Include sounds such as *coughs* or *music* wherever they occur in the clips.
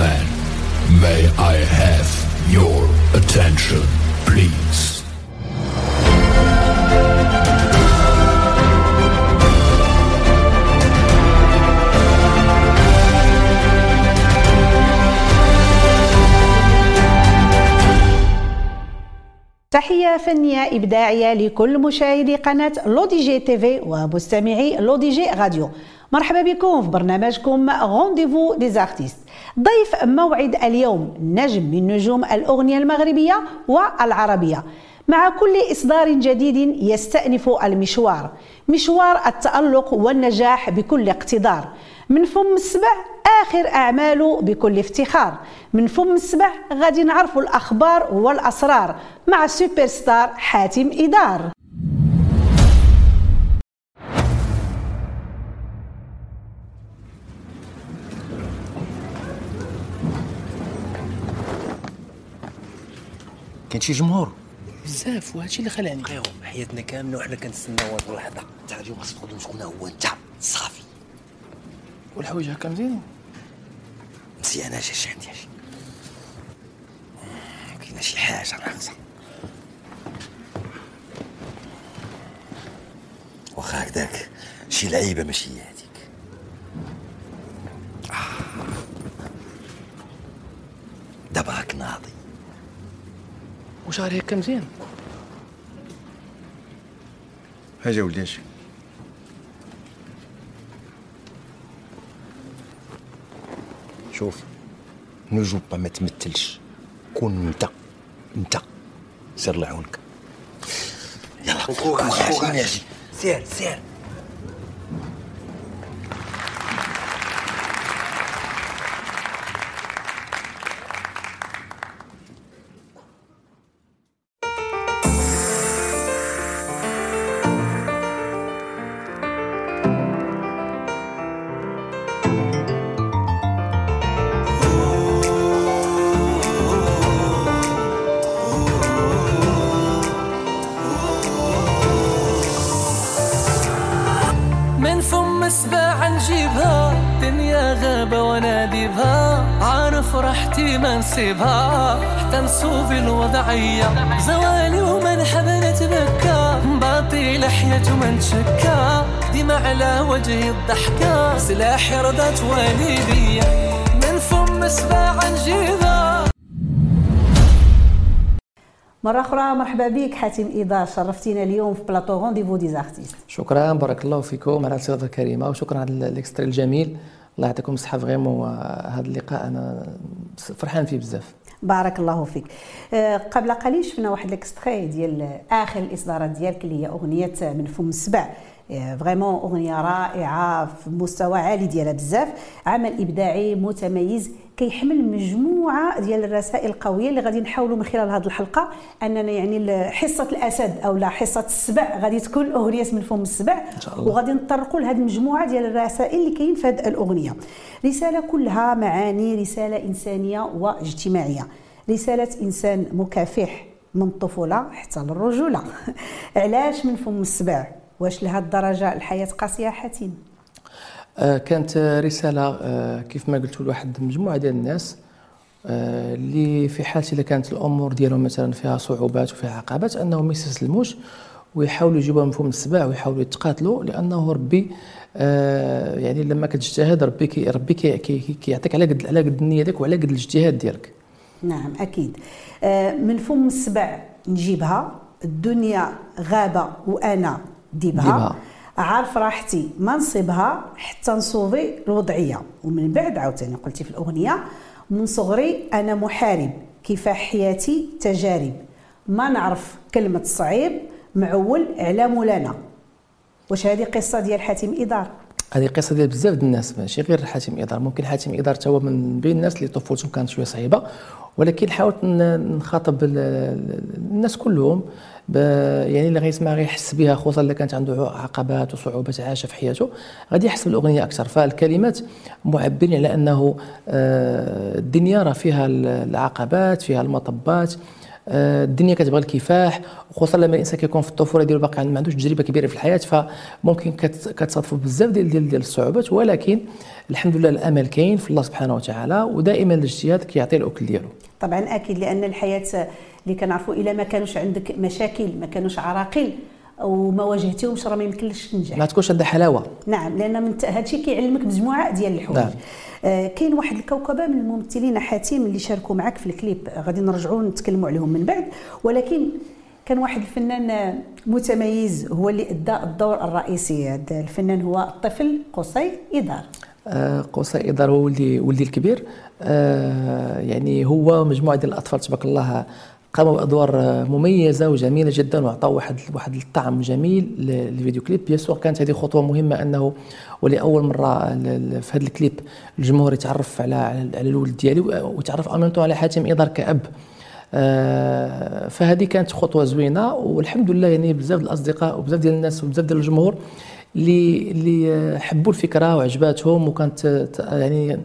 gentlemen, may I have your attention, please? تحية فنية إبداعية لكل مشاهدي قناة لودي جي TV ومستمعي لودي جي راديو مرحبا بكم في برنامجكم rendez-vous des artistes ضيف موعد اليوم نجم من نجوم الأغنية المغربية والعربية. مع كل إصدار جديد يستأنف المشوار. مشوار التألق والنجاح بكل اقتدار. من فم السبع آخر أعماله بكل افتخار. من فم السبع غادي نعرفوا الأخبار والأسرار مع سوبر ستار حاتم إدار. كان شي جمهور. بزاف وهادشي اللي خلاني. بقيو حياتنا كاملة وحنا كنتسناو هاد اللحظة. انت اليوم خاصك تقول شكون هو؟ انت صافي. والحوايج هكا مزيانين. مزيانة شي شي عندي شي. كاينة شي حاجة ناقصة. واخا هكداك شي لعيبة ماشي هي هذيك آه. دابا راك ناضي وشعري هكا مزيان حاجة ولدي اش شوف نجو با ما تمثلش. كون انت. انت سير لعونك. يلا. أجي أجي سير سير. نسيبها حتى نسوفي الوضعية. زوالي ومن حب نتبكى باطي لحية وما نتشكى ديما على وجهي الضحكة. سلاحي رضاة الوالدين من فم السبع نجيبها مرة أخرى مرحبا بك حاتم إدار شرفتينا اليوم في plateau rendez-vous des artistes شكرا بارك الله فيكم على الصيغه الكريمة وشكرا على ال extrait الجميل. الله يعطيكم الصحة vraiment هذا اللقاء أنا فرحان فيه بزاف. بارك الله فيك. آه، قبل قليل شفنا واحد ال extrait ديال آخر الإصدارات ديالك اللي هي أغنية من فم السبع. vraiment أغنية رائعة في مستوى عالي ديالها بزاف. عمل إبداعي متميز كيحمل مجموعة ديال الرسائل القوية اللي غادي نحاولوا من خلال هذه الحلقة. أننا يعني حصة الأسد أو لا حصة السبع غادي تكون أغنية من فم السبع. وغادي نطرقوا لهذه المجموعة ديال الرسائل اللي كاين في هذه الأغنية. رسالة كلها معاني رسالة إنسانية واجتماعية. رسالة إنسان مكافح من الطفولة حتى للرجولة. *laughs* علاش من فم السبع؟ واش لهذه الدرجة الحياة قاسية حاتم؟ آه، كانت رسالة آه، كيف ما قلت لواحد مجموعة ديال الناس آه، اللي في حال اذا كانت الأمور ديالهم مثلا فيها صعوبات وفيها عقبات انهم ما يستسلموش ويحاولوا يجيبوها مفهوم السباع ويحاولوا يتقاتلوا لأنه ربي آه، يعني لما كتجتهد ربي كي ربي كي- كي- كيعطيك على قد على قد النية ديالك وعلى قد الاجتهاد ديالك. نعم أكيد. آه، من فم السبع نجيبها الدنيا غابة وأنا ديبها, ديبها. عارف راحتي. ما نصيبها حتى نصوفي الوضعية. ومن بعد عاوتاني قلتي في الأغنية من صغري أنا محارب كفاح حياتي تجارب. ما نعرف كلمة صعيب معول على مولانا. واش هذه قصة ديال حاتم إدار؟ هذه قصة ديال بزاف ديال الناس ماشي غير حاتم إدار. ممكن حاتم إدار تا هو من بين الناس اللي طفولتهم كانت شوية صعيبة ولكن حاولت نخاطب ال- ال- الناس كلهم. يعني اللي غيسمع غيحس بها خصوصا اللي كانت عنده عقبات وصعوبات عاشها في حياته. غادي يحس بالأغنية أكثر. فالكلمات معبرين على أنه آه، الدنيا راه فيها ال- العقبات فيها المطبات. الدنيا كتبغي الكفاح وخصوصا لما الإنسان كيكون في الطفولة ديالو باقي ما عندوش تجربة كبيرة في الحياة فممكن كت- كتصادفوا بزاف ديال ديال ديال الصعوبات ولكن الحمد لله الأمل كاين في الله سبحانه وتعالى ودائما الاجتهاد كيعطي الأكل ديالو. طبعا أكيد لأن الحياة اللي كنعرفوا الا ما كانوش عندك مشاكل ما كانوش عراقيل. وما واجهتيهمش راه ما يمكنلكش تنجح. ما تكونش عندها حلاوه نعم لأن من هذا الشيء كيعلمك مجموعه ديال الحوايج. نعم. آه كاين واحد الكوكبة من الممثلين حاتم اللي شاركوا معك في الكليب. غادي نرجعوا نتكلموا عليهم من بعد. ولكن كان واحد الفنان متميز هو اللي أدى الدور الرئيسي. هذا الفنان هو الطفل قصي إدار. آه، قصي إدار هو ولدي ولدي الكبير. آه، يعني هو مجموعة ديال الأطفال تبارك الله. قاموا بأدوار آه، مميزة وجميلة جدا وعطاو واحد واحد الطعم جميل للفيديو كليب. بيان كانت هذه خطوة مهمة أنه ولأول مرة ل- ل- في هذا الكليب الجمهور يتعرف على على الولد ديالي ويتعرف أمانتو على حاتم إدار كأب. آه، فهذه كانت خطوة زوينة والحمد لله يعني بزاف الأصدقاء وبزاف ديال الناس وبزاف ديال الجمهور اللي اللي حبوا الفكرة وعجباتهم وكانت يعني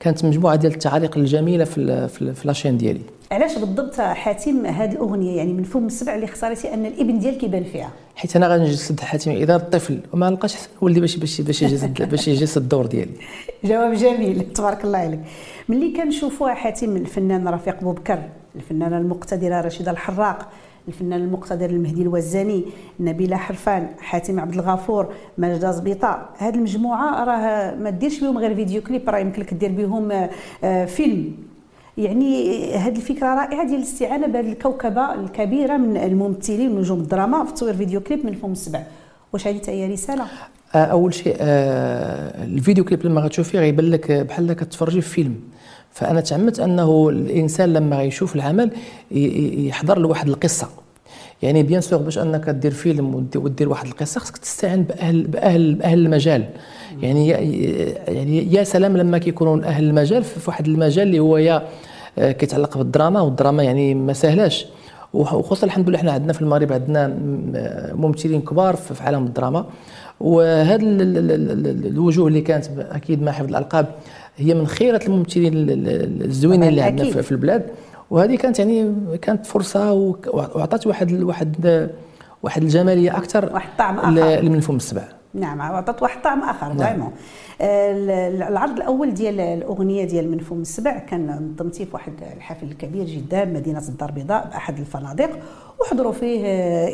كانت مجموعة ديال التعاليق الجميلة في في لاشين ديالي. علاش بالضبط حاتم هذه الأغنية؟ يعني من فم السبع اللي اختاريتي أن الإبن ديالك يبان فيها. حيت أنا غنجسد حاتم إذا الطفل وما لقاش حسن ولدي باش باش باش يجسد باش يجسد الدور ديالي. *laughs* جواب جميل تبارك الله عليك. ملي كنشوفوا حاتم الفنان رفيق بوبكر الفنانة المقتدرة رشيدة الحراك الفنان المقتدر المهدي الوزاني نبيلة حرفان حاتم عبد الغفور ماجده زبيطه هذه المجموعة راه ما ديرش بهم غير vidéo clip راه يمكن لك دير بهم آه، آه، فيلم. يعني هذه الفكرة رائعة ديال الاستعانة بهذه الكوكبة الكبيرة من الممثلين ونجوم الدراما. في تصوير vidéo clip من فم السبع. واش هذه هي رسالة؟ آه، أول شيء آه، ال vidéo clip لما غتشوفيه غيبان لك بحال كتفرجي في فيلم. فأنا تعمدت أنه الإنسان لما غيشوف العمل يحضر له واحد القصة. يعني bien sûr باش انك دير فيلم ودي- ودير واحد القصة خصك تستعين باهل باهل بأهل المجال. يعني يعني يا سلام لما كيكونوا أهل المجال في واحد المجال اللي هو يا آه، كيتعلق بالدراما والدراما يعني ما سهلاش. وخصوصا الحمد لله إحنا عندنا في المغرب عندنا م- ممثلين كبار في عالم الدراما. وهذا ال- ال- ال- ال- الوجوه اللي كانت أكيد مع حفظ الألقاب هي من خيره الممثلين ال- ال- الزوينين اللي عندنا في البلاد. وهذه كانت يعني كانت فرصة وعطات واحد واحد واحد الجمالية أكثر واحد الطعم آخر. من الفم السبع. نعم عطات واحد الطعم آخر فريمون. ال- العرض الأول ديال الأغنية ديال من فم السبع كان نظمتيه في واحد الحفل كبير جدا بمدينه الدار البيضاء بأحد الفنادق. وحضروا فيه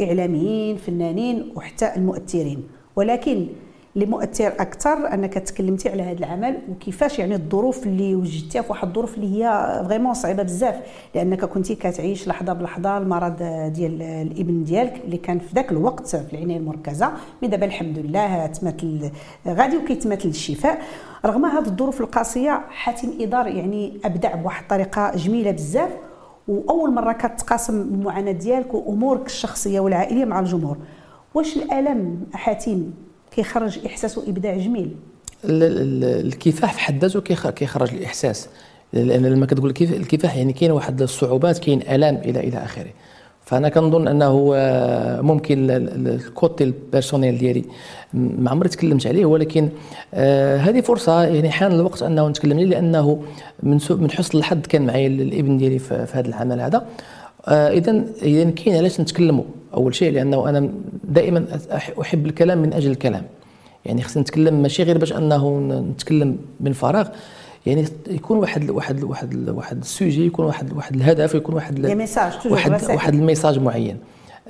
إعلاميين فنانين وحتى المؤثرين. ولكن اللي مؤثر أكثر أنك تكلمتي على هذا العمل وكيفاش يعني الظروف اللي وجدتيها في واحد الظروف اللي هي فريمون صعيبة بزاف. لأنك كنتي كتعيش لحظة بلحظة المرض ديال الإبن ديالك اللي كان في ذاك الوقت في العنايه المركزة. مي دابا الحمد لله تمثل غادي وكيتمثل الشفاء. رغم هذه الظروف القاسية حاتم ادار يعني أبدع بواحد الطريقة جميلة بزاف. وأول مرة كتقاسم المعاناة ديالك وأمورك الشخصية والعائلية مع الجمهور. واش الألم حاتم؟ كيخرج احساس وإبداع جميل. ال- ال- الكفاح في حد ذاته كيخ- كيخرج الإحساس. لأن لما كتقول الكف- الكفاح يعني كاين واحد الصعوبات كاين آلام إلى إلى آخره. فأنا كنظن أنه ممكن ال- ال- ال côté ال personnel ديالي ما عمري تكلمت عليه ولكن آه، هذه فرصة يعني حان الوقت أنه نتكلم عليه لأنه من من حسن الحظ كان معي ال- الابن ديالي في هذا العمل هذا. اذا اذا كاين علاش نتكلموا. أول شيء لأنه أنا دائما أحب الكلام من أجل الكلام. يعني خصنا نتكلم ماشي غير باش أنه نتكلم من فراغ. يعني يكون واحد واحد واحد واحد السوجي يكون واحد واحد الهدف يكون واحد واحد. واحد الميساج معين.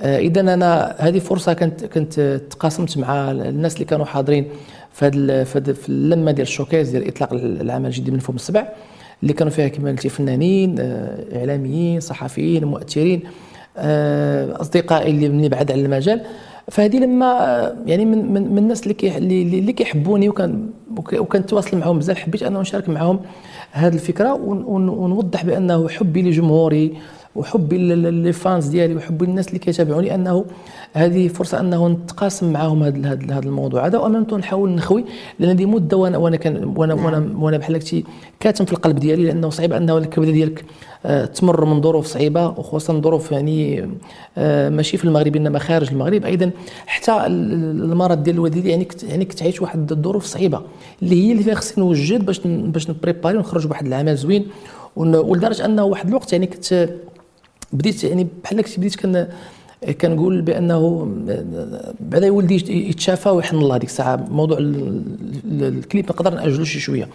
اذا أنا هذه فرصة كنت كنت تقاسمت مع الناس اللي كانوا حاضرين في هذا في, هاد- في اللمة ديال الشوكيز ديال إطلاق العمل الجديد من فم السبع اللي كانوا فيها كما قلتي فنانين آه، إعلاميين صحفيين مؤثرين آه، أصدقائي اللي مني بعد على المجال. فهذه لما آه، يعني من من, من الناس اللي اللي, كيحبوني وكان وك- وكنتواصل معهم بزاف. حبيت أنه نشارك معهم هذه الفكرة ون- ون- ونوضح بأنه حبي لجمهوري وحبي لي فانز ديالي وحبي للناس اللي كيتابعوني أنه هذه فرصة أنه نتقاسم معهم هذا هذا الموضوع. هذا وامام نحاول نخوي لأن هذه مدة وأنا وأنا كان وأنا وأنا وأنا بحال قلتي كاتم في القلب ديالي لأنه صعيب أنه الكبدة ديالك آه، تمر من ظروف صعيبة وخصوصا ظروف يعني آه، ماشي في المغرب إنما خارج المغرب. أيضا حتى ال- المرض ديال الوالدين يعني يعني كنت عايش واحد الظروف صعيبة اللي هي اللي فيها خصني نوجد باش باش نبريباري ونخرج بواحد العمل زوين ولدرجة أنه واحد الوقت يعني كنت بديت يعني بحال هكا بديت كان كنقول بأنه بعدا ولدي يتشافى ويحن الله ديك الساعة. موضوع ال- ال- الكليب نقدر نأجلو شي شوية.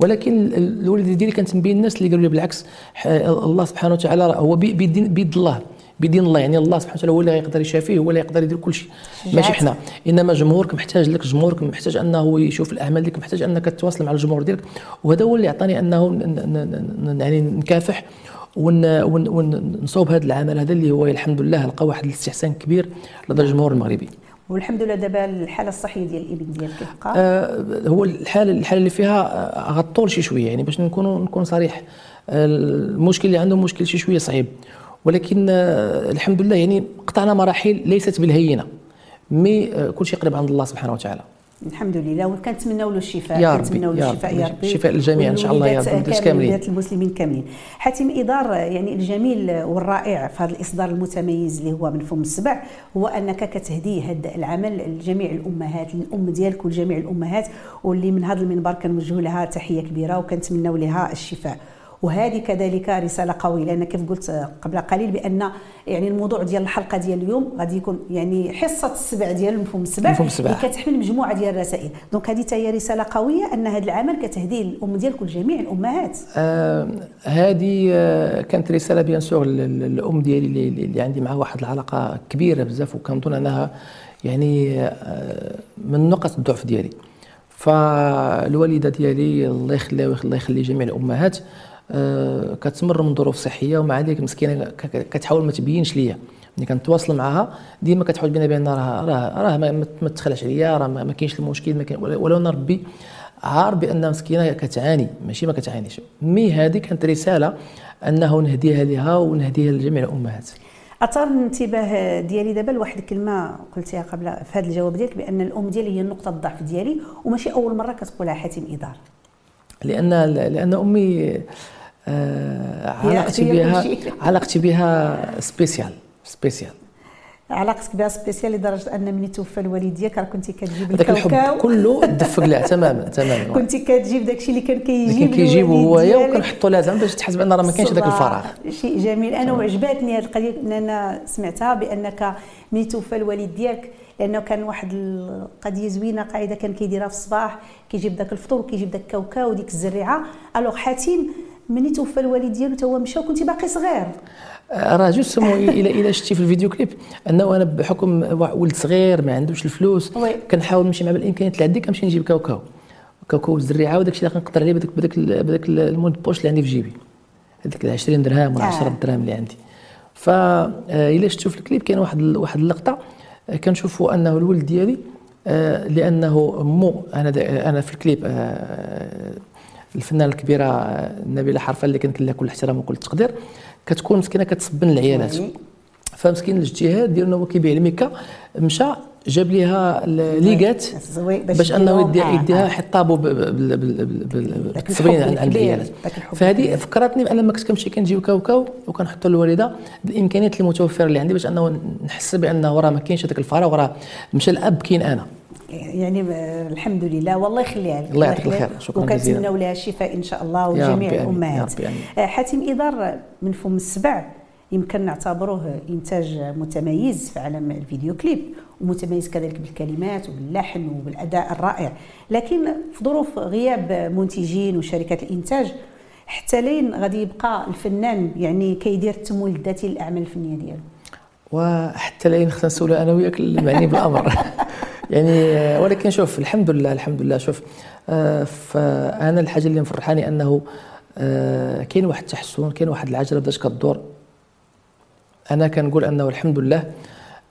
ولكن الوالده ديالي كانت من بين الناس اللي قالوا لي بالعكس الله سبحانه وتعالى هو بي- بيدين بيد الله بدين الله. يعني الله سبحانه وتعالى هو اللي يقدر يشافيه هو اللي يقدر يدير كل شيء ماشي حنا. إنما جمهورك محتاج لك جمهورك محتاج أنه يشوف الأعمال ديالك محتاج أنك تتواصل مع الجمهور ديالك. وهذا هو اللي عطاني أنه يعني نكافح. ونصوب هذا العمل هذا اللي هو الحمد لله لقى واحد الاستحسان كبير لدى الجمهور المغربي. والحمد لله دابا الحالة الصحية ديال الإبن ديالك كيبقى آه، هو الحاله الحالة اللي فيها غطول شي شوية يعني باش نكون نكون صريح المشكل اللي عنده مشكل شي شوية صعيب. ولكن آه، الحمد لله يعني قطعنا مراحل ليست بالهينة. مي آه، كل شيء قريب عند الله سبحانه وتعالى. الحمد لله. وكنتمناو له الشفاء يا كنتمناو له الشفاء. يا ربي. الشفاء للجميع إن شاء الله يا رب، الناس كاملين المسلمين كاملين. حاتم إدار يعني الجميل والرائع في هذا الإصدار المتميز اللي هو من فم السبع هو أنك كتهدي هذا العمل لجميع الأمهات للأم ديالك ولجميع الأمهات واللي من هذا المنبر كنوجهوا لها تحية كبيرة وكنتمناو لها الشفاء. وهذه كذلك رسالة قوية لأن كيف قلت قبل قليل بأن يعني الموضوع ديال الحلقة ديال اليوم غادي يكون يعني حصة السبع ديال مفهوم السبع. اللي كتحمل مجموعة ديال الرسائل. دونك هذه حتى هي رسالة قوية أن هذا العمل كتهدي الأم ديالك ولجميع الأمهات. آه هذه آه كانت رسالة بيان سور للأم ديالي اللي, اللي عندي معها واحد العلاقة كبيرة بزاف وكنظن أنها يعني آه من نقط الضعف ديالي. فالوالدة ديالي الله يخليها الله يخلي جميع الأمهات كتمر من ظروف صحية ومع ذلك مسكينة كتحاول ما تبينش ليا. ملي كنتواصل معها ديما كتحاول بينا بأن راه راه راه ما, تخلعش عليا راه ما كاينش المشكل ما كاين ولو أنا ربي عار بأن مسكينة كتعاني ماشي ما كتعانيش. mais هذه كانت رسالة أنه نهديها لها ونهديها لجميع الأمهات. اثار الانتباه ديالي دابا لواحد الكلمة قلتيها قبل في هذا الجواب ديالك بأن الأم ديالي هي نقطة الضعف ديالي وماشي أول مرة كتقولها حاتم إدار. لأن لأن أمي آه علاقتي هي بها. علاقتي بها spéciale spéciale علاقتك بها spéciale لدرجة أن ملي توفى الوالد ديالك راه كنتي كتجيب هذاك الحب كله دفق لها. تماما *laughs* تماما كنتي كتجيب داكشي اللي كان كيجيب كان كيجيبو الوالد هو ديالك. وكنحطوا لها زعما باش تحس بأن راه ما كاينش هذاك الفراغ. شيء جميل. أنا وعجباتني هذه القضية أن أنا سمعتها بأنك ملي توفى الوالد ديالك. لأنه كان واحد القضية زوينة قاعدة كان كيديرها في الصباح كيجيب داك الفطور وكيجيب داك الكاوكاو وديك الزريعة. alors حاتم ملي توفى الوالد ديالو تا هو مشى وكنتي باقي صغير راه جوست سمو إلى إلى شتي في الفيديو كليب أنه أنا بحكم ولد صغير ما عندوش الفلوس. كنحاول نمشي مع الامكانيات اللي عندي كنمشي نجيب كاوكاو كاوكاو الزريعه وداك الشيء اللي كنقدر عليه بداك بداك بداك ال monnaie de poche اللي عندي في جيبي هذيك ال 20 درهم ولا آه. 10 درهم اللي عندي فا آه، إلا شفتوا في الكليب كاين واحد واحد اللقطة آه، كنشوفوا أنه الولد ديالي آه، لأنه مو أنا أنا في الكليب آه، الفنانة الكبيرة نبيلة حرفه اللي كنت لها كل الاحترام وكل التقدير كتكون مسكينة كتصبن العيالات. فمسكين الاجتهاد ديالو هو كيبيع الميكا مشى جاب ليها ليغات باش أنه آه، يديها. حطابو ب- بال- بال- بال- بال- داك بالتصبين الحب عند عند الكبير، العيالات داك الحب فهذه. فكرتني بأن لما كنت كنمشي كنجيب كاوكاو وكنحطو للوالده بالإمكانيات المتوفره اللي عندي باش أنه نحس بانه راه ما كاينش هذاك الفراغ راه مشى الأب كاين أنا يعني الحمد لله والله يخليها لك الله يعطيك الخير. شكراً جزيلاً. وكنتمناو لها الشفاء إن شاء الله وجميع الأمهات. آه، حاتم إدار من فم السبع يمكن نعتبروه إنتاج متميز في عالم الفيديو كليب ومتميز كذلك بالكلمات وباللحن وبالأداء الرائع. لكن في ظروف غياب منتجين وشركات الإنتاج حتى لين غادي يبقى الفنان يعني كيدير التمويل الذاتي للأعمال الفنية ديالو. وحتى العين خصنا نسولها أنا وياك المعني بالأمر. *laughs* يعني ولكن شوف الحمد لله الحمد لله. شوف آه، فانا الحاجة اللي مفرحاني أنه آه، كاين واحد التحسن كاين واحد العجلة بدأت كدور. أنا كنقول أنه الحمد لله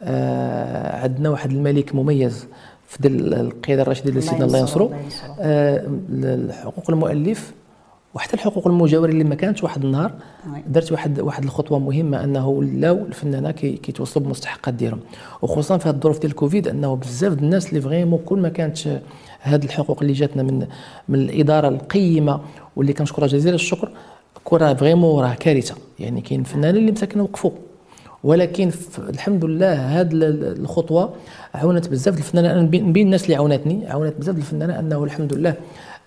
آه، عندنا واحد الملك مميز في ديال القيادة الرشيده ديال سيدنا الله ينصرو. آه، حقوق المؤلف وحتى الحقوق المجاور اللي ما كانتش واحد النهار oui. درت واحد واحد الخطوة مهمة أنه ولاو الفنانة كي- كيتوصلوا بالمستحقات ديالهم وخصوصا في هذه الظروف ديال الكوفيد أنه بزاف ديال الناس اللي vraiment كل ما كانت هذه الحقوق اللي جاتنا من من الإدارة القيمة واللي كنشكرها جزيل الشكر كون راه فريمون راه كارثة يعني كاين فنانين اللي مساكن وقفوا ولكن الحمد لله هذه الخطوة عاونت بزاف الفنانه أنا بين الناس اللي عاونتني عاونت بزاف الفنانه أنه الحمد لله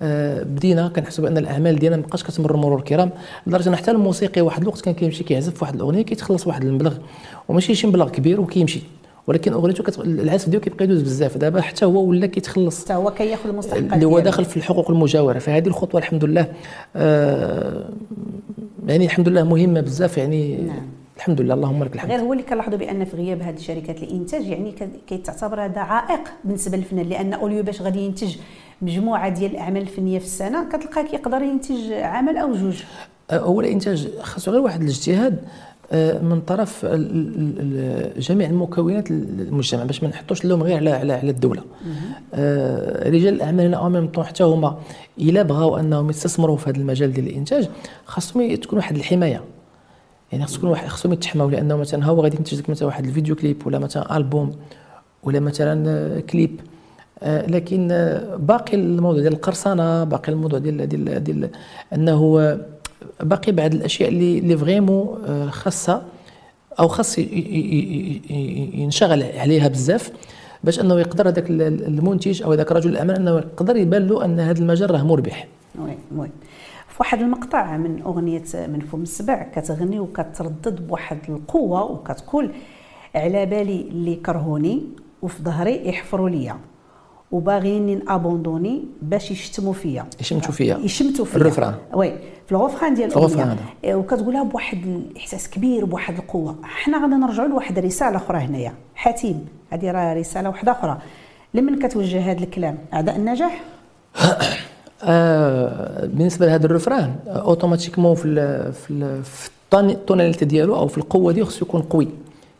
آه، بدينا كنحسب أن الأعمال ديالنا ما بقاش كتمر مرور الكرام لدرجة أن حتى الموسيقي واحد الوقت كان كيمشي كيعزف واحد الأغنية كيتخلص واحد المبلغ وماشي شي مبلغ كبير وكيمشي. ولكن أغنيته كت... العزف ديالو كيبقى يدوز بزاف. دابا حتى هو ولا كيتخلص. حتى هو كياخذ المستحقات اللي هو داخل في الحقوق المجاورة. فهذه الخطوة الحمد لله آه يعني الحمد لله مهمة بزاف يعني نعم. الحمد لله اللهم لك الحمد. غير هو اللي كنلاحظوا بأن في غياب هذه شركات الإنتاج يعني كيتعتبر هذا عائق بالنسبة للفنان لأن أوليو باش غادي ينتج مجموعة ديال الاعمال الفنيه في السنة كتلقاه كيقدر ينتج عمل أو جوج. أه، هو الإنتاج خاصو غير واحد الاجتهاد أه، من طرف جميع المكونات المجتمع باش ما نحطوش اللوم غير على على على الدولة. أه، رجال الاعمال هنا ميم طون حتى هما إلا بغاو أنهم يستثمروا في هذا المجال ديال الإنتاج خاصهم تكون واحد الحماية. يعني خص واحد خصهم يتحماو لأنه مثلا هو غادي ينتج لك مثلا واحد الفيديو كليب ولا مثلا ألبوم ولا مثلا كليب. آه، لكن آه، باقي الموضوع ديال القرصنة باقي الموضوع ديال ديال ديال أنه باقي بعض الأشياء اللي اللي vraiment آه، خاصها أو خاص ينشغل عليها بزاف باش أنه يقدر هذاك المنتج أو ذاك رجل الاعمال أنه يقدر يبان له أن هذا المجال راه مربح. oui oui. في واحد المقطع من أغنية من فم السبع كتغني وكتردد بواحد القوة وكتقول على بالي اللي كرهوني وفي ظهري يحفروا ليا وباغيين abandonner باش يشتموا فيا. يشمتوا فيا. يشمتوا فيا. ال refrain. oui في ال refrain ديال الأغنية. إيه، وكتقولها بواحد الإحساس كبير بواحد القوة. حنا غادي نرجعوا لواحد الرساله أخرى هنايا. حاتم هذه راه رسالة واحدة أخرى. لمن كتوجه هذا الكلام؟ أعداء النجاح؟ *coughs* آه بالنسبة لهذا ال refrain automatiquement في ال في, ال في ال tonalité ديالو أو في القوة ديالو خصو يكون قوي.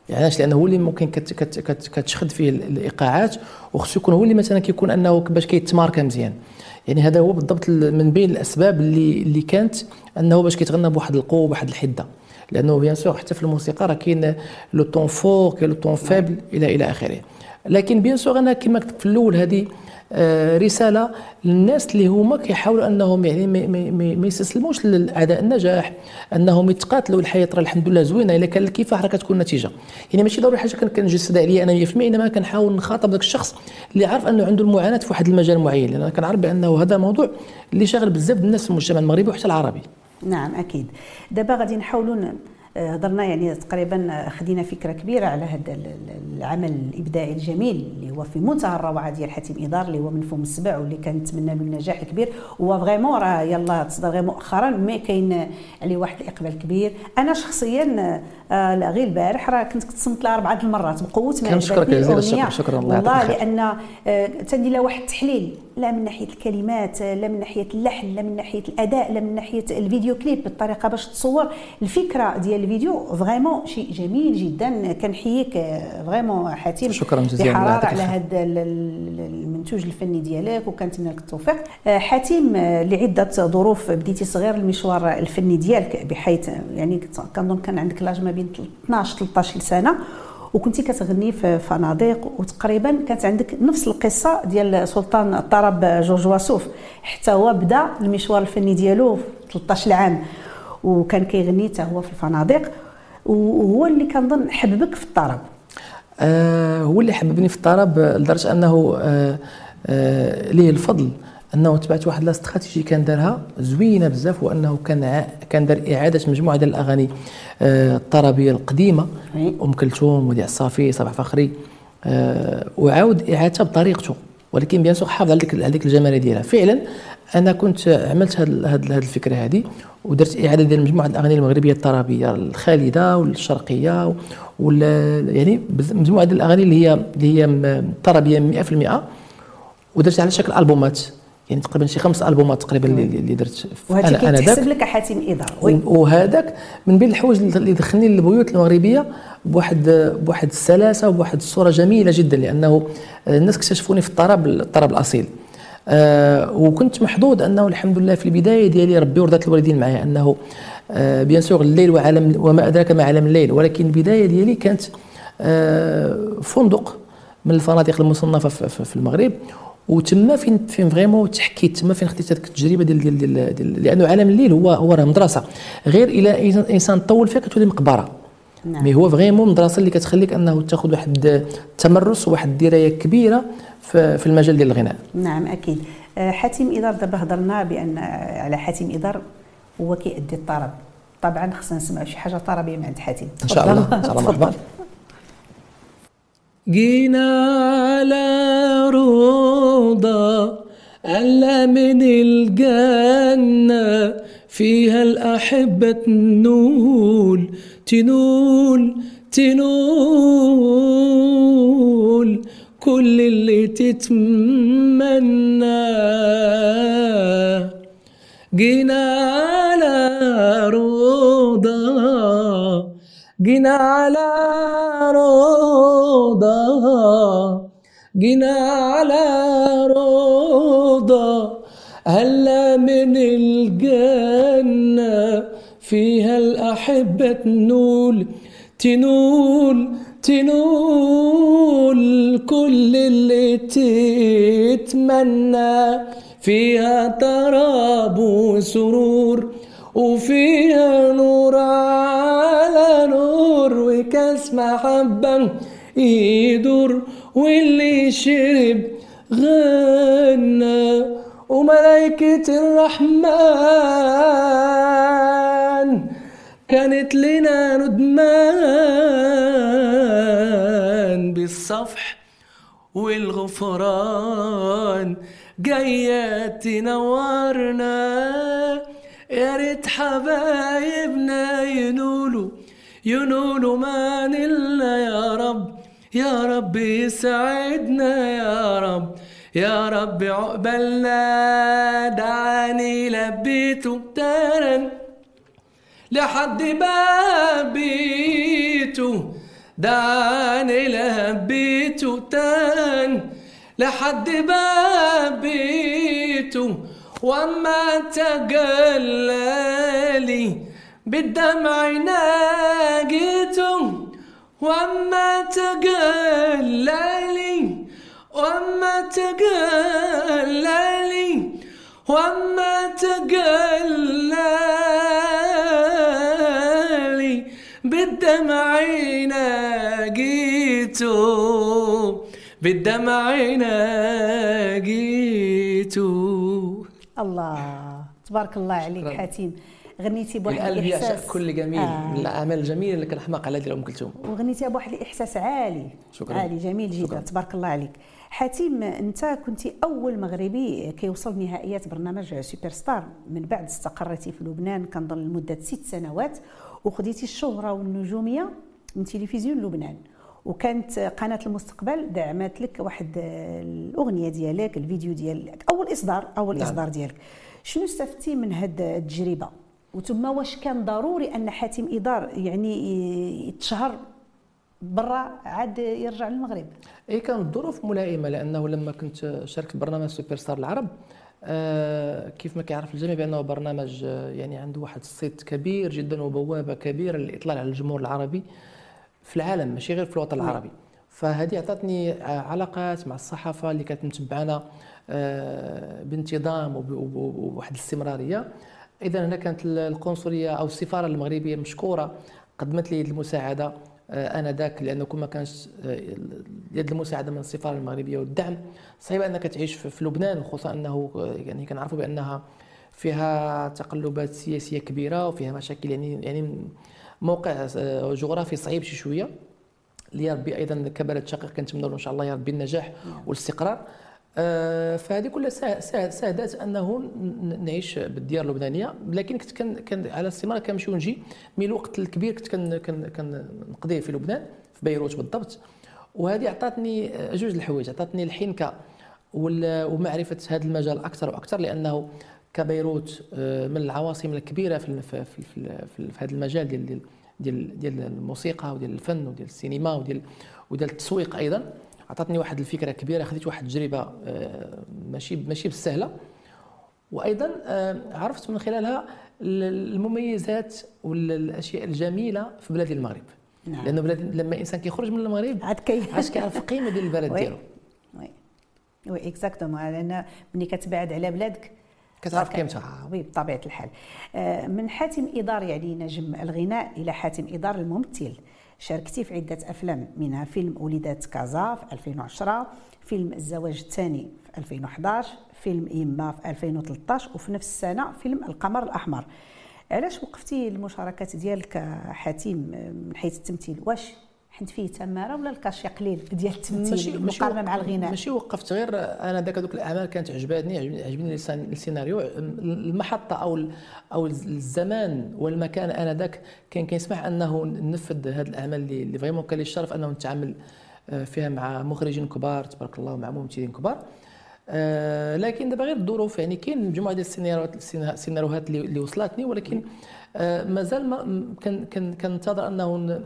يعني علاش؟ لأنه هو اللي ممكن كت كت كت كتشخد فيه الإيقاعات وخصو يكون هو اللي مثلا كيكون أنه باش كيتماركا مزيان. يعني هذا هو بالضبط من بين الأسباب اللي اللي كانت أنه باش كيتغنى بواحد القوة بواحد الحدة. لأنه bien sûr حتى في الموسيقى راه كاين le temps fort كاين le temps faible إلى إلى آخره. لكن bien sûr أنا كما قلت في الأول هذه آه، رسالة للناس اللي هما كيحاولوا أنهم يعني ما يستسلموش لاعداء النجاح أنهم يتقاتلوا الحياة راه الحمد لله زوينة إلا كان الكفاح راه كتكون النتيجه يعني ماشي ضروري حاجة كنجسد عليا أنا 100% إنما كنحاول نخاطب ذاك الشخص اللي عارف أنه عنده المعاناة في واحد المجال معين. لأن كنعرف بأنه هذا موضوع اللي شاغل بزاف الناس في المجتمع المغربي وحتى العربي. نعم أكيد. دابا غادي نحاولوا هضرنا يعني تقريبا خدينا فكرة كبيرة على هذا العمل الإبداعي الجميل اللي هو في منتهى الروعة ديال حاتم إدار اللي هو من فم السبع واللي كنتمنى له النجاح الكبير هو vraiment راه يلا تصدر غير مؤخرا mais كاين عليه واحد الإقبال كبير. أنا شخصيا آه لا غير البارح راه كنت كتصنت لها أربعة المرات بقوة ما كنشكرك جزيل الشكر شكرا الله والله لأن آه تندير لها واحد التحليل لا من ناحية الكلمات لا من ناحية اللحن لا من ناحية الأداء لا من ناحية الفيديو كليب بالطريقة باش تصور الفكرة ديال الفيديو. vraiment شيء جميل جدا كنحييك vraiment حاتم شكرا جزيلا بحراره على هذا المنتوج الفني ديالك وكنتمنى لك التوفيق. آه، حاتم آه، لعدة ظروف بديتي صغير المشوار الفني ديالك بحيث يعني كنظن كان عندك لاج ما بين 12 13 سنه وكنتي كتغني في فنادق وتقريبا كانت عندك نفس القصة ديال سلطان الطرب جورج واسوف حتى هو بدا المشوار الفني ديالو في 13 عام وكان كيغني حتى هو في الفنادق وهو اللي كنظن حببك في الطرب. آه هو اللي حببني في الطرب لدرجة أنه آه آه ليه الفضل. أنه تبعت واحد لاستراتيجي كان دارها زوينة بزاف وأنه كان كان دار إعادة مجموعة ديال الأغاني آه، الطربية القديمة أم كلثوم وديع الصافي صباح فخري آه، وعاود إعادتها بطريقته. ولكن بيان سور حافظ على ديك على ديك الجماليه ديالها. فعلا أنا كنت عملت هذه هذه الفكرة هذه ودرت إعادة ديال مجموعة الأغاني المغربية الطربية الخالدة والشرقية وال يعني مجموعة ديال الأغاني اللي هي اللي هي طربية 100% ودرت على شكل ألبومات. يعني تقريبا شي خمس ألبومات تقريبا اللي, اللي درت. أنا أنا داك لك حاتم اضاء وهذاك من بين الحوايج اللي دخلني للبيوت المغربيه بواحد بواحد السلاسة وبواحد الصورة جميلة جدا لأنه الناس اكتشفوني في الطرب الطرب الأصيل. آه وكنت محظوظ أنه الحمد لله في البداية ديالي ربي ورضات الوالدين معايا أنه آه bien sûr الليل وعالم وما أدراك ما عالم الليل ولكن البداية ديالي كانت آه فندق من الفنادق المصنفة في المغرب. وتما فين فين vraiment تحكيت تما فين خديت هذيك التجربة ديال ديال ديال, ديال لأنه عالم الليل هو هو راه مدرسة. غير إلى انسان طول فيها كتولي مقبرة. نعم. mais هو vraiment مدرسة اللي كتخليك أنه تاخذ واحد التمرس وواحد الدراية كبيرة في في المجال ديال الغناء. نعم أكيد. آه، حاتم إدار دابا هضرنا بأن آه، على حاتم إدار هو كيأدي الطرب. طبعا خصنا نسمعوا شي حاجة طربية من عند حاتم. إن شاء الله. إن شاء الله. مرحبا. جينا على ألا من الجنة فيها الأحبة تنول تنول تنول كل اللي تتمنى جينا على روضة جينا على روضة جينا على روضة. هلا من الجنة فيها الأحبة تنول تنول تنول. كل اللي تتمنى فيها طرب وسرور وفيها نور على نور وكاس محبة يدور واللي شرب غنى. وملائكة الرحمن كانت لنا ندمان بالصفح والغفران. جاية تنورنا يا ريت حبايبنا ينولوا ينولوا ما نلنا يا رب. يا رب يسعدنا يا رب. يا رب عقبالنا دعاني لبيته تارن لحد باب بيته دعاني لبيته تان لحد باب بيته وما تجلالي بالدمع ناجيته وما تجلالي وما تجلالي وما تجلالي بالدمع ناجيته بالدمع ناجيته الله تبارك الله عليك شكراً. حاتم غنيتي بواحد القلب يعشق كل جميل آه. من الأعمال الجميلة اللي كنحماق على ديال ام كلثوم وغنيتيها بواحد الإحساس عالي شكراً. عالي جميل جدا شكراً. تبارك الله عليك حاتم انت كنت أول مغربي كيوصل نهائيات برنامج سوبر ستار من بعد استقرتي في لبنان كنظن لمدة ست سنوات وخديتي الشهرة والنجومية من تلفزيون لبنان. وكانت قناة المستقبل دعمت لك واحد آه، الأغنية ديالك الفيديو ديالك أول إصدار أول نعم. إصدار ديالك. شنو استفدتي من هاد التجربة؟ وثم واش كان ضروري أن حاتم إدار يعني يتشهر برا عاد يرجع للمغرب. إي كانت ظروف ملائمة لأنه لما كنت شاركت برنامج سوبر ستار العرب آه كيف ما كيعرف الجميع بأنه برنامج آه، يعني عنده واحد الصيت كبير جدا وبوابة كبيرة للاطلاع على الجمهور العربي في العالم ماشي غير في الوطن العربي. فهذه أعطتني آه، علاقات مع الصحافة اللي كانت متبعنا آه، بانتظام وب- وب- وبواحد الاستمرارية. اذا هنا كانت ال- القنصلية أو السفارة المغربية مشكورة قدمت لي المساعدة. آنذاك لأنه كون ما كانش آه، يد المساعدة من السفارة المغربية والدعم. صعيب أنك تعيش في لبنان خصوصا أنه آه، يعني كنعرفوا بأنها فيها تقلبات سياسية كبيرة وفيها مشاكل يعني يعني موقع آه، جغرافي صعيب شي شوية. اللي ربي أيضا كبلد شقيق كنتمنى له إن شاء الله يا ربي النجاح والاستقرار. آه، فهذه كلها سا- سا- ساعدت أنه نعيش بالديار اللبنانية. لكن كنت كان كان على استمرار كنمشي ونجي من الوقت الكبير كنت كن كن كنقضيه في لبنان في بيروت بالضبط. وهذه اعطتني آه، جوج الحوايج. اعطتني الحنكة ومعرفة هذا المجال أكثر وأكثر لأنه كبيروت آه، من العواصم الكبيرة في في في, في, في, هذا المجال ديال ديال ديال الموسيقى وديال الفن وديال السينما وديال وديال التسويق أيضا. عطاتني واحد الفكرة كبيرة خديت واحد التجربة آه، ماشي ماشي بالسهله وأيضا آه، عرفت من خلالها ال- المميزات والأشياء الجميلة في بلاد المغرب. نعم. لأنه بلاد لما الانسان كيخرج من المغرب عاد كي كيعرف القيمه ديال البلد. *laughs* ديالو. oui. oui exactement لأن ملي كتبعد على بلادك كتعرف قيمتها. oui بطبيعة الحال. آه، من حاتم إدار يعني نجم الغناء إلى حاتم إدار الممثل. شاركتي في عدة أفلام منها فيلم وليدات كازا في 2010 فيلم الزواج الثاني في 2011 فيلم إيما في 2013 وفي نفس السنة فيلم القمر الأحمر. علاش وقفتي المشاركات ديالك آه، من حيث التمثيل واش حنت فيه تمارة ولا لقى شي قليل ديال التمثيل مقارنة مع الغناء؟ ماشي وقفت غير أنا ذاك هذوك الأعمال كانت عجباني عجبني, السيناريو. المحطة أو أو الزمان والمكان أنا ذاك كان كيسمح أنه ننفذ هذه الأعمال اللي فريمون كان لي الشرف أنه نتعامل آه، فيها مع مخرجين كبار تبارك الله ومع ممثلين كبار. آه، لكن دابا غير الظروف يعني كاين مجموعة ديال السيناريوهات السيناريوهات اللي وصلتني ولكن آه، مازال ما م- كان كان كنتظر أنه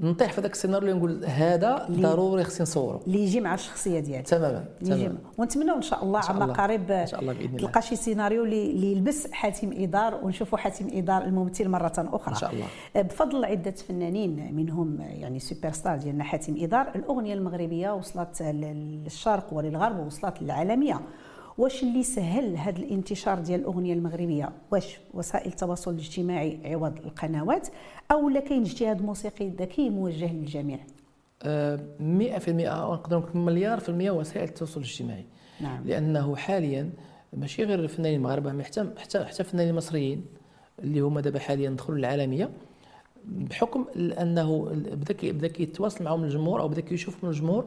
نطيح في ذاك السيناريو اللي نقول هذا ضروري خصني نصورو اللي يجي مع الشخصيه ديالك تماما تماما ونتمنوا إن شاء الله عما. قريب إن شاء الله بإذن الله. تلقى شي سيناريو اللي يلبس حاتم إدار ونشوفوا حاتم إدار الممثل مرة أخرى إن شاء الله. بفضل عدة فنانين منهم يعني super star ديالنا حاتم إدار الأغنية المغربية وصلت لل- للشرق وللغرب ووصلت للعالمية واش اللي سهل هذا الانتشار ديال الأغنية المغربية؟ واش وسائل التواصل الاجتماعي عوض القنوات أو لا كاين اجتهاد موسيقي ذكي موجه للجميع؟ آه، 100% أو نقدر نقول مليار في المية وسائل التواصل الاجتماعي. نعم. لأنه حاليا ماشي غير الفنانين المغاربة مي حتى حتى حتى الفنانين المصريين اللي هما دابا حاليا دخلوا للعالمية بحكم انه بدا بدا كيتواصل معهم الجمهور أو بدا كيشوف من الجمهور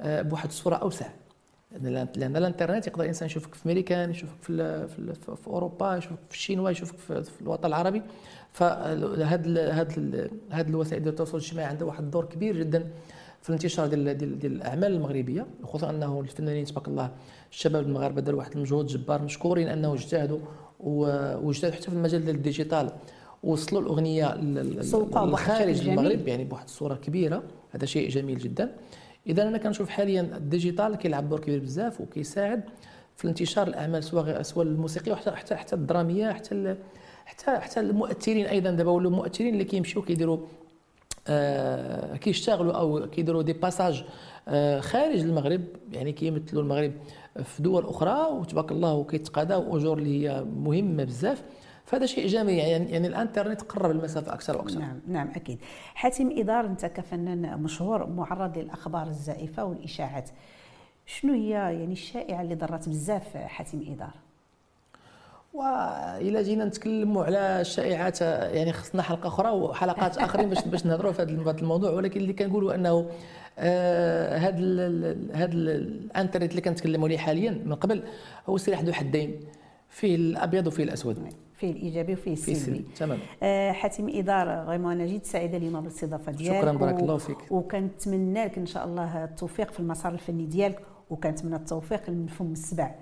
آه، بواحد الصورة أوسع. لأن لأن الإنترنت يقدر الإنسان يشوفك في امريكان يشوفك في في, في أوروبا يشوفك في الشينوا يشوفك في, في الوطن العربي. فهاد هاد هاد الوسائل التواصل الاجتماعي عندها واحد الدور كبير جدا في الانتشار ديال ديال, ديال الأعمال المغربية. خصوصا أنه الفنانين تبارك الله الشباب المغاربة داروا واحد المجهود جبار مشكورين انه اجتهدوا واجتهدوا حتى في المجال ديال ال digital. وصلوا الأغنية للخارج. المغرب يعني بواحد الصورة كبيرة. هذا شيء جميل جدا. إذا أنا كنشوف حاليا ال digital كيلعب دور كبير بزاف وكيساعد في انتشار الأعمال سواء سواء الموسيقية وحتى حتى حتى الدرامية حتى حتى حتى المؤثرين أيضا. دابا ولاو مؤثرين اللي كيمشيو كيديروا آه كيشتغلوا أو كيديروا دي باساج آه خارج المغرب. يعني كيمثلوا المغرب في دول أخرى وتبارك الله وكيتقاضاو أجور اللي هي مهمة بزاف. فهذا شيء جميل يعني يعني الإنترنت قرب المسافة أكثر وأكثر. نعم نعم أكيد. حاتم ادار أنت كفنان مشهور معرض للأخبار الزائفة والإشاعات. شنو هي يعني الشائعة اللي ضرت بزاف حاتم ادار وإلى جينا نتكلموا على الشائعات يعني خصنا حلقة أخرى وحلقات آخرين باش باش نهضروا في هذا هذا الموضوع. ولكن اللي كنقولوا أنه آه، هذا هذا الإنترنت اللي كنتكلموا عليه حاليا من قبل هو سلاح ذو حدين فيه الأبيض وفيه الأسود. فيه الإيجابي وفيه فيه السلبي تماما آه، حاتم ادار فريمون أنا جيت سعيدة اليوم بالاستضافة ديالك شكراً، بارك الله فيك. وكنتمنى لك إن شاء الله التوفيق في المسار الفني ديالك وكنتمنى التوفيق من فم السبع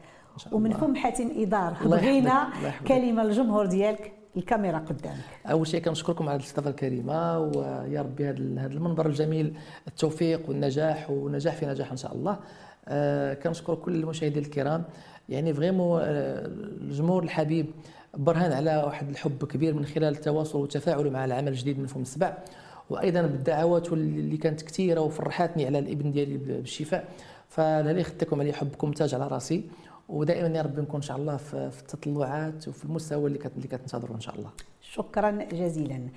ومن. فم حاتم ادار الله بغينا. كلمة للجمهور ديالك الكاميرا قدامك أول شيء كنشكركم على الاستضافة الكريمة ويا ربي هذا هذا المنبر الجميل التوفيق والنجاح ونجاح في نجاح إن شاء الله آه كنشكر كل المشاهدين الكرام يعني فريمون آه الجمهور الحبيب برهان على واحد الحب كبير من خلال التواصل والتفاعل مع العمل الجديد من فم السبع. وأيضا بالدعوات اللي كانت كثيره وفرحتني على الإبن ديالي بالشفاء. الله يخليكم ليا حبكم تاج على راسي. ودائما يا رب نكون إن شاء الله في التطلعات وفي المستوى اللي اللي كتنتظروا إن شاء الله. شكرا جزيلا.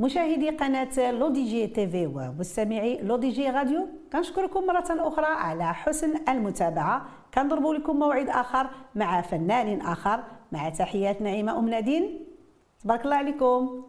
مشاهدي قناة L'ODJ TV ومستمعي L'ODJ Radio كنشكركم مرة أخرى على حسن المتابعة. كنضرب لكم موعد آخر مع فنان آخر مع تحيات نعيمة أم نادين. تبارك الله عليكم.